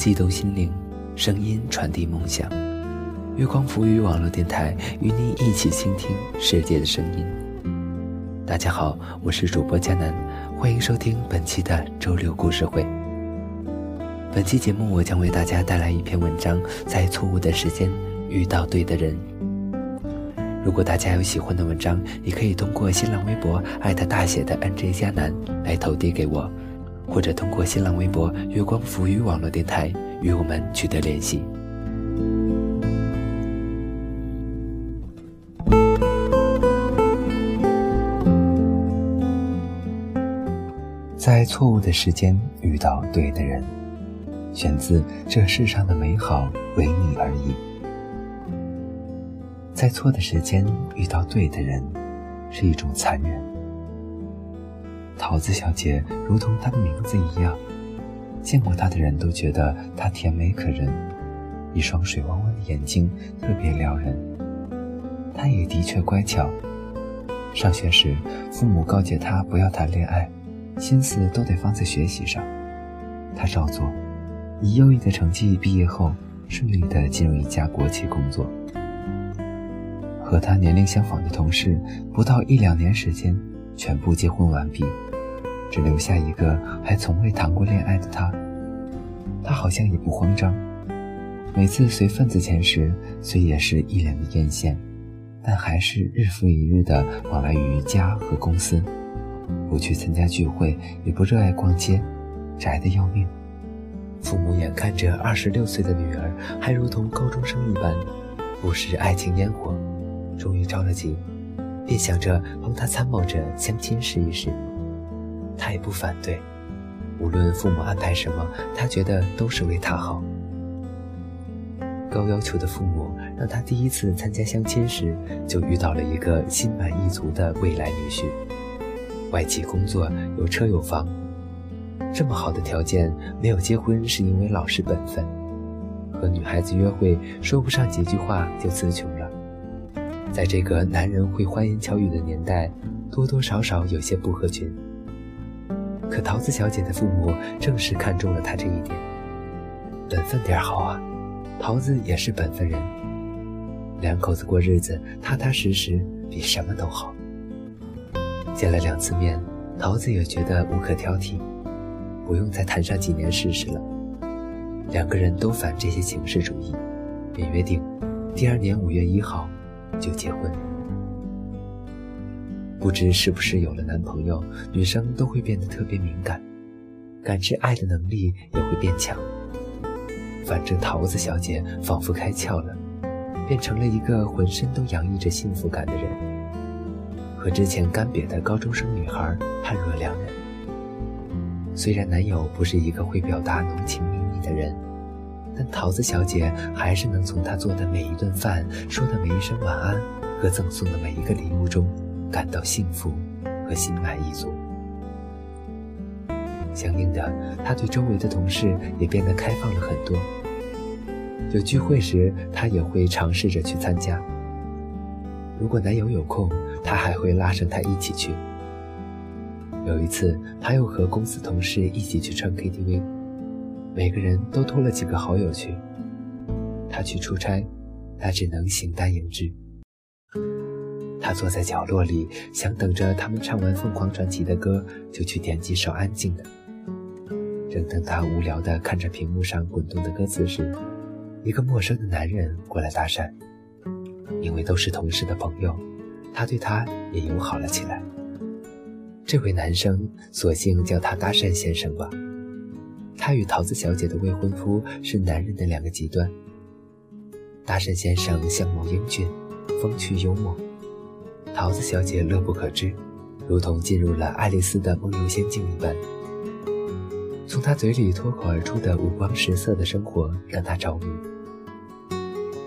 悸动心灵，声音传递梦想。月光浮语网络电台与您一起倾听世界的声音。大家好，我是主播佳楠，欢迎收听本期的周六故事会。本期节目我将为大家带来一篇文章，在错误的时间遇到对的人。如果大家有喜欢的文章，也可以通过新浪微博艾特大写的 NJ 佳楠来投递给我。或者通过新浪微博“月光浮语网络电台”与我们取得联系。在错误的时间遇到对的人，选自《这世上的美好为你而已》。在错的时间遇到对的人，是一种残忍。桃子小姐如同她的名字一样，见过她的人都觉得她甜美可人，一双水汪汪的眼睛特别撩人。她也的确乖巧。上学时，父母告诫她不要谈恋爱，心思都得放在学习上。她照做，以优异的成绩毕业后，顺利地进入一家国企工作。和她年龄相仿的同事，不到一两年时间，全部结婚完毕。只留下一个还从未谈过恋爱的他，他好像也不慌张。每次随份子钱时，虽也是一脸的艳羡，但还是日复一日的往来于家和公司，不去参加聚会，也不热爱逛街，宅的要命。父母眼看着二十六岁的女儿还如同高中生一般，不食爱情烟火，终于着了急，便想着帮她参谋着相亲试一试。他也不反对，无论父母安排什么，他觉得都是为他好。高要求的父母让他第一次参加相亲时，就遇到了一个心满意足的未来女婿，外企工作，有车有房，这么好的条件，没有结婚是因为老实本分。和女孩子约会说不上几句话就词穷了，在这个男人会花言巧语的年代，多多少少有些不合群。可桃子小姐的父母正是看中了她这一点，本分点好啊，桃子也是本分人，两口子过日子踏踏实实比什么都好。见了两次面，桃子也觉得无可挑剔，不用再谈上几年试试了。两个人都反这些形式主义，便约定第二年五月一号就结婚。不知是不是有了男朋友，女生都会变得特别敏感，感知爱的能力也会变强。反正桃子小姐仿佛开窍了，变成了一个浑身都洋溢着幸福感的人，和之前干瘪的高中生女孩判若两人。虽然男友不是一个会表达浓情蜜意的人，但桃子小姐还是能从他做的每一顿饭、说的每一声晚安和赠送的每一个礼物中。感到幸福和心满意足。相应的，他对周围的同事也变得开放了很多。有聚会时，他也会尝试着去参加。如果男友有空，他还会拉上他一起去。有一次，他又和公司同事一起去唱 KTV，每个人都托了几个好友去。他去出差，他只能形单影只。他坐在角落里，想等着他们唱完凤凰传奇的歌，就去点几首安静的。正当他无聊地看着屏幕上滚动的歌词时，一个陌生的男人过来搭讪。因为都是同事的朋友，他对他也友好了起来。这位男生索性叫他搭讪先生吧。他与桃子小姐的未婚夫是男人的两个极端。搭讪先生相貌英俊，风趣幽默。桃子小姐乐不可支，如同进入了爱丽丝的梦游仙境一般。从她嘴里脱口而出的五光十色的生活让她着迷。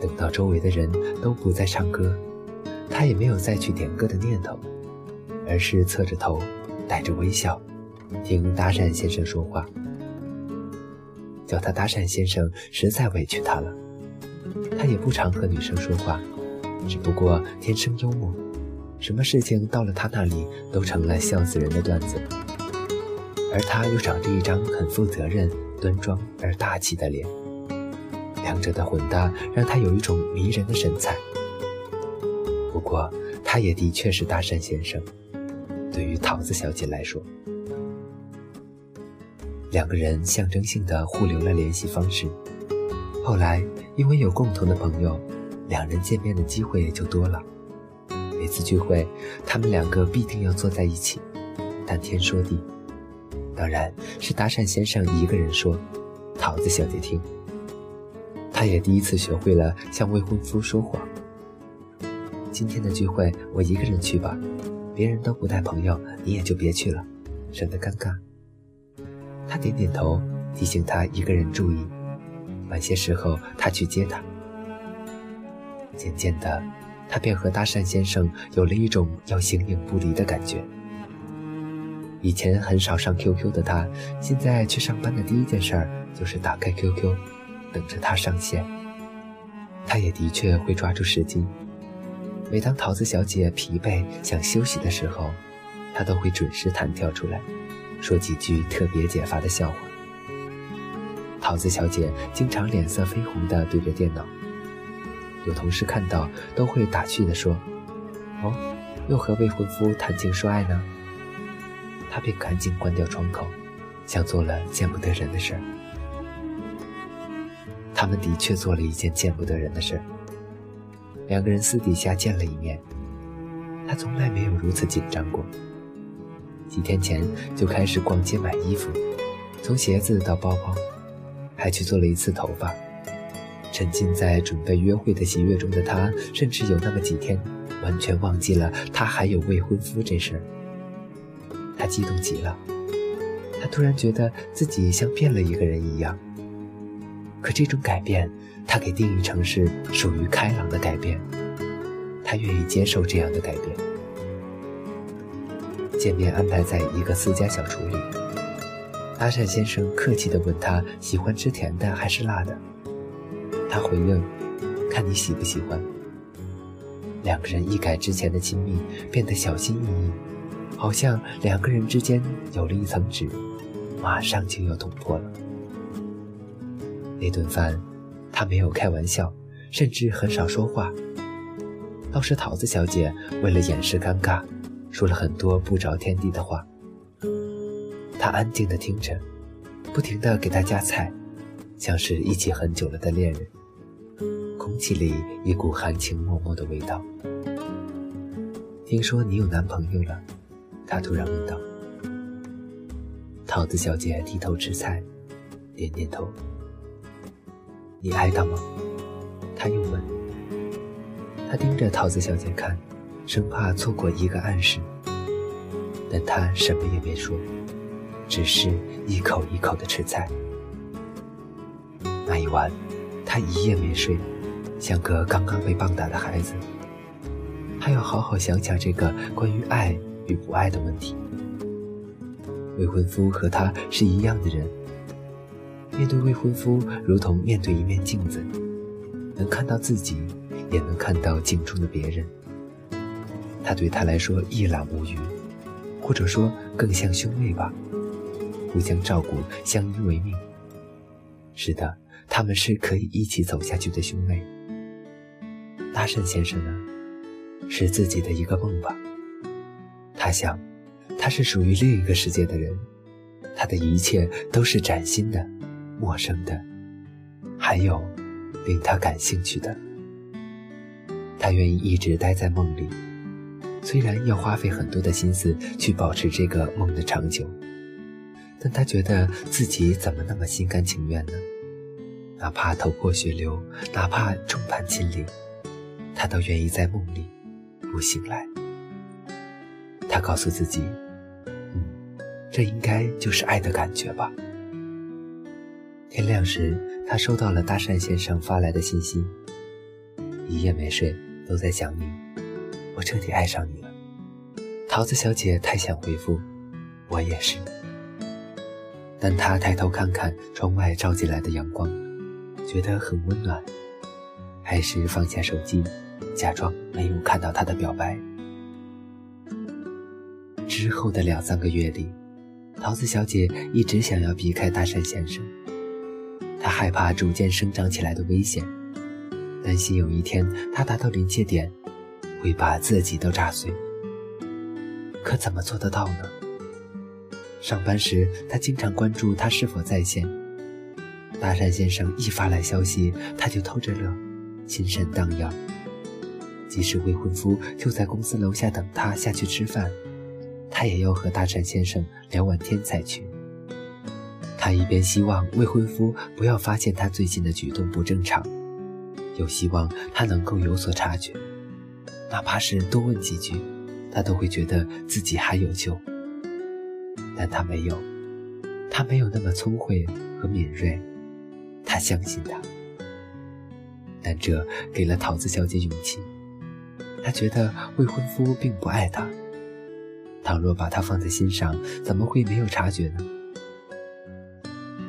等到周围的人都不再唱歌，她也没有再去点歌的念头，而是侧着头，带着微笑，听搭讪先生说话。叫他搭讪先生实在委屈他了，他也不常和女生说话，只不过天生幽默。什么事情到了他那里都成了笑死人的段子，而他又长着一张很负责任、端庄而大气的脸，两者的混搭让他有一种迷人的神采。不过，他也的确是大山先生。对于桃子小姐来说，两个人象征性的互留了联系方式。后来，因为有共同的朋友，两人见面的机会也就多了。每次聚会，他们两个必定要坐在一起，谈天说地。当然是搭讪先生一个人说，桃子小姐听。他也第一次学会了向未婚夫说谎。今天的聚会我一个人去吧，别人都不带朋友，你也就别去了，省得尴尬。他点点头，提醒他一个人注意。晚些时候，他去接她。渐渐的，他便和搭讪先生有了一种要形影不离的感觉。以前很少上 QQ 的他，现在去上班的第一件事儿就是打开 QQ，等着他上线。他也的确会抓住时机，每当桃子小姐疲惫想休息的时候，他都会准时弹跳出来，说几句特别解乏的笑话。桃子小姐经常脸色绯红地对着电脑，有同事看到都会打趣地说：“哦，又和未婚夫谈情说爱呢。”他便赶紧关掉窗口，像做了见不得人的事儿。他们的确做了一件见不得人的事儿。两个人私底下见了一面，他从来没有如此紧张过。几天前就开始逛街买衣服，从鞋子到包包。还去做了一次头发，沉浸在准备约会的喜悦中的他，甚至有那么几天完全忘记了他还有未婚夫这事儿。他激动极了，他突然觉得自己像变了一个人一样。可这种改变，他给定义成是属于开朗的改变，他愿意接受这样的改变。见面安排在一个私家小厨里。搭讪先生客气地问他喜欢吃甜的还是辣的，他回应：“看你喜不喜欢。”两个人一改之前的亲密，变得小心翼翼，好像两个人之间有了一层纸，马上就要捅破了。那顿饭，他没有开玩笑，甚至很少说话，倒是桃子小姐为了掩饰尴尬，说了很多不着天地的话。他安静地听着，不停地给他夹菜，像是一起很久了的恋人。空气里一股含情脉脉的味道。听说你有男朋友了？他突然问道。桃子小姐低头吃菜，点点头。你爱他吗？他又问。他盯着桃子小姐看，生怕错过一个暗示，但他什么也没说。只是一口一口的吃菜。那一晚，他一夜没睡，像个刚刚被棒打的孩子。他要好好想想这个关于爱与不爱的问题。未婚夫和他是一样的人，面对未婚夫，如同面对一面镜子，能看到自己，也能看到镜中的别人。他对他来说一览无余，或者说更像兄妹吧。互相照顾，相依为命。是的，他们是可以一起走下去的兄妹。大圣先生呢，是自己的一个梦吧？他想，他是属于另一个世界的人，他的一切都是崭新的、陌生的，还有令他感兴趣的。他愿意一直待在梦里，虽然要花费很多的心思去保持这个梦的长久。但他觉得自己怎么那么心甘情愿呢？哪怕头破血流，哪怕众叛亲离，他都愿意在梦里不醒来。他告诉自己：“嗯，这应该就是爱的感觉吧。”天亮时，他收到了大善先生发来的信息：“一夜没睡，都在想你，我彻底爱上你了。”桃子小姐太想回复：“我也是。”但他抬头看看窗外照进来的阳光，觉得很温暖，还是放下手机，假装没有看到他的表白。之后的两三个月里，桃子小姐一直想要避开大山先生，她害怕逐渐生长起来的危险，担心有一天他达到临界点，会把自己都炸碎。可怎么做得到呢？上班时，她经常关注他是否在线。大山先生一发来消息，他就偷着乐，心神荡漾。即使未婚夫就在公司楼下等他下去吃饭，他也要和大山先生聊完天才去。他一边希望未婚夫不要发现他最近的举动不正常，又希望他能够有所察觉，哪怕是多问几句，他都会觉得自己还有救。但他没有，他没有那么聪慧和敏锐，他相信他，但这给了桃子小姐勇气。她觉得未婚夫并不爱她，倘若把她放在心上，怎么会没有察觉呢？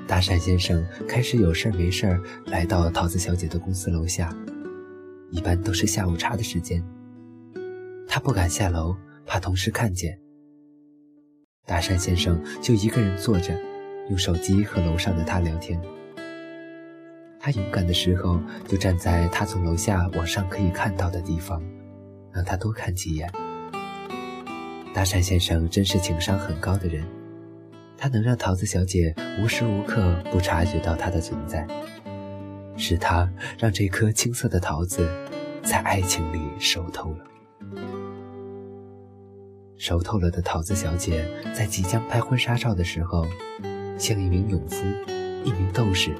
大山先生开始有事儿没事儿来到桃子小姐的公司楼下，一般都是下午茶的时间。他不敢下楼，怕同事看见。大山先生就一个人坐着，用手机和楼上的他聊天。他勇敢的时候，就站在他从楼下往上可以看到的地方，让他多看几眼。大山先生真是情商很高的人，他能让桃子小姐无时无刻不察觉到他的存在，是他让这颗青涩的桃子在爱情里熟透了。熟透了的桃子小姐，在即将拍婚纱照的时候，像一名勇夫，一名斗士，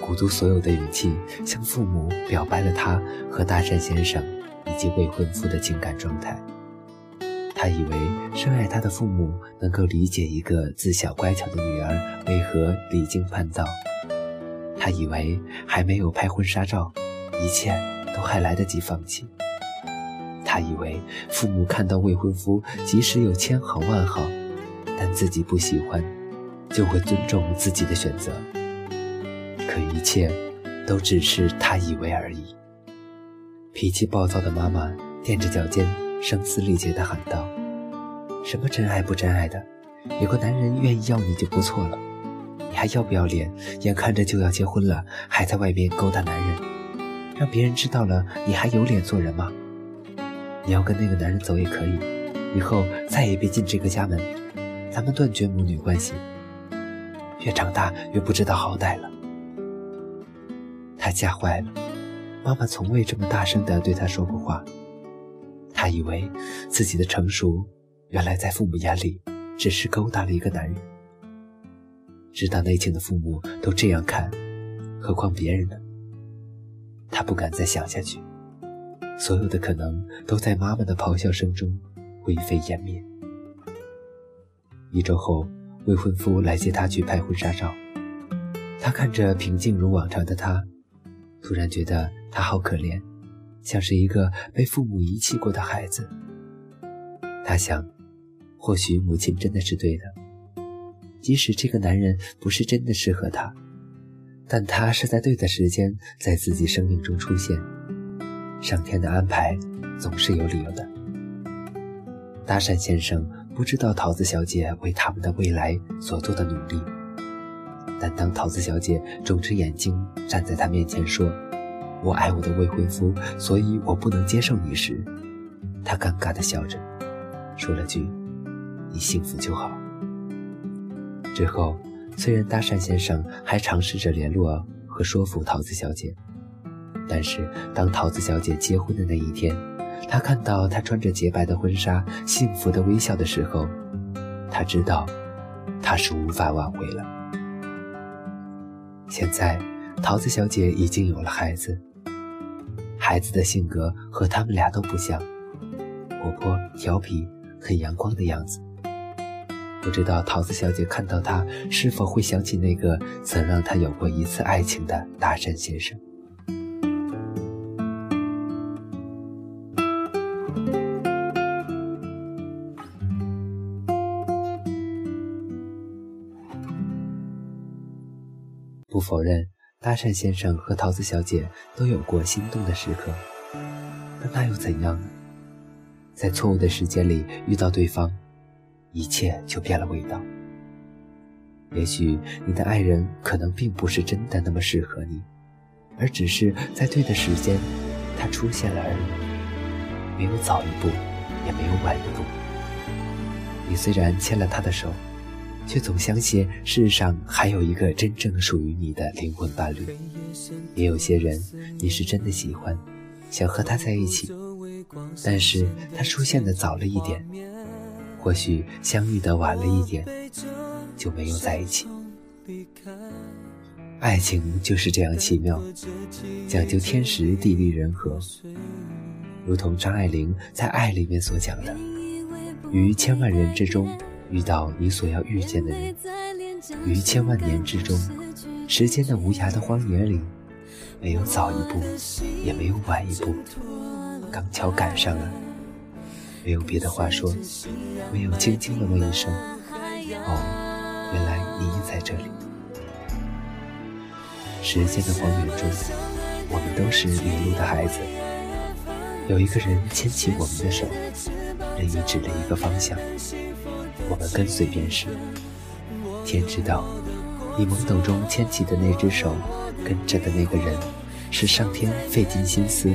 鼓足所有的勇气，向父母表白了她和大山先生以及未婚夫的情感状态。他以为深爱他的父母能够理解一个自小乖巧的女儿为何离经叛道。他以为还没有拍婚纱照，一切都还来得及放弃。他以为父母看到未婚夫即使有千好万好，但自己不喜欢，就会尊重自己的选择。可一切都只是他以为而已。脾气暴躁的妈妈踮着脚尖，声嘶力竭地喊道：“什么真爱不真爱的？有个男人愿意要你就不错了，你还要不要脸？眼看着就要结婚了，还在外面勾搭男人，让别人知道了，你还有脸做人吗？”你要跟那个男人走也可以，以后再也别进这个家门，咱们断绝母女关系。越长大越不知道好歹了。他吓坏了，妈妈从未这么大声地对他说过话。他以为自己的成熟，原来在父母眼里只是勾搭了一个男人。知道内情的父母都这样看，何况别人呢？他不敢再想下去。所有的可能都在妈妈的咆哮声中灰飞烟灭。一周后，未婚夫来接她去拍婚纱照。他看着平静如往常的她，突然觉得他好可怜，像是一个被父母遗弃过的孩子。他想，或许母亲真的是对的，即使这个男人不是真的适合他，但他是在对的时间在自己生命中出现。上天的安排总是有理由的。大山先生不知道桃子小姐为他们的未来所做的努力，但当桃子小姐肿着眼睛站在他面前说：“我爱我的未婚夫，所以我不能接受你”时，他尴尬地笑着，说了句：“你幸福就好。”之后，虽然搭讪先生还尝试着联络和说服桃子小姐。但是，当桃子小姐结婚的那一天，他看到她穿着洁白的婚纱，幸福的微笑的时候，他知道，他是无法挽回了。现在，桃子小姐已经有了孩子，孩子的性格和他们俩都不像，活泼、调皮、很阳光的样子。不知道桃子小姐看到他，是否会想起那个曾让她有过一次爱情的大山先生。不否认，搭讪先生和桃子小姐都有过心动的时刻，但那又怎样呢？在错误的时间里遇到对方，一切就变了味道。也许你的爱人可能并不是真的那么适合你，而只是在对的时间，他出现了而已，没有早一步，也没有晚一步。你虽然牵了他的手，却总相信世上还有一个真正属于你的灵魂伴侣。也有些人，你是真的喜欢，想和他在一起，但是他出现的早了一点，或许相遇的晚了一点。就没有在一起。爱情就是这样奇妙，讲究天时地利人和。如同张爱玲在《爱》里面所讲的：“于千万人之中遇到你所要遇见的人，于千万年之中，时间的无涯的荒野里，没有早一步，也没有晚一步，刚巧赶上了。没有别的话说，没有轻轻的问一声：‘哦。’”原来你在这里。时间的荒原中，我们都是迷路的孩子。有一个人牵起我们的手，任意指了一个方向，我们跟随便是。天知道，你懵懂中牵起的那只手，跟着的那个人，是上天费尽心思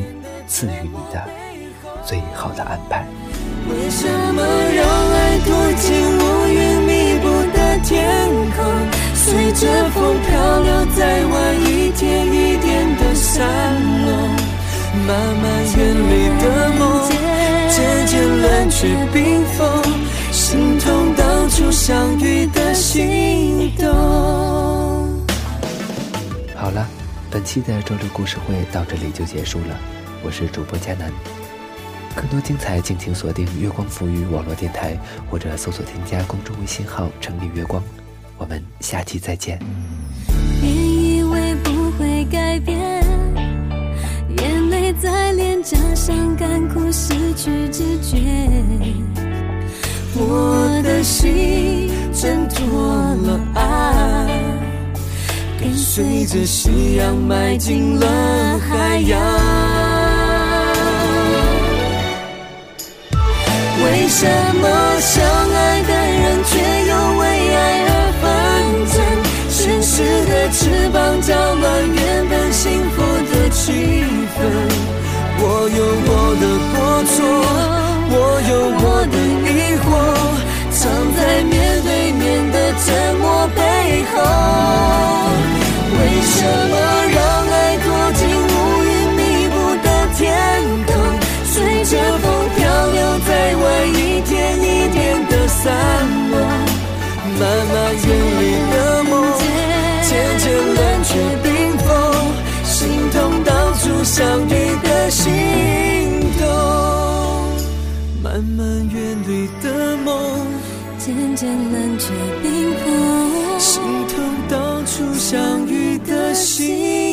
赐予你的最好的安排。为什么让爱躲进乌云密布的？天空随着风漂流在外，一点一点的散落。慢慢远离的梦，渐渐冷却冰封，相遇的心动。好了，本期的周六故事会到这里就结束了。我是主播佳楠。更多精彩，敬请锁定月光浮语网络电台，或者搜索添加公众微信号“城里月光”。我们下期再见。别以为不会改变，眼泪在脸颊上干枯，失去知觉。我的心挣脱了爱，跟随着夕阳迈进了海洋。为什么相爱的人却又为爱而纷争？现实的翅膀搅乱原本幸福的气氛。我有我的过错，我有我后。为什么让爱躲进乌云密布的天空？随着风漂流。在外一点一点的散落，慢慢远离的梦，渐渐冷却冰封，心痛当初相遇的心动。慢慢远离的梦，渐渐冷却冰封，初相遇的心。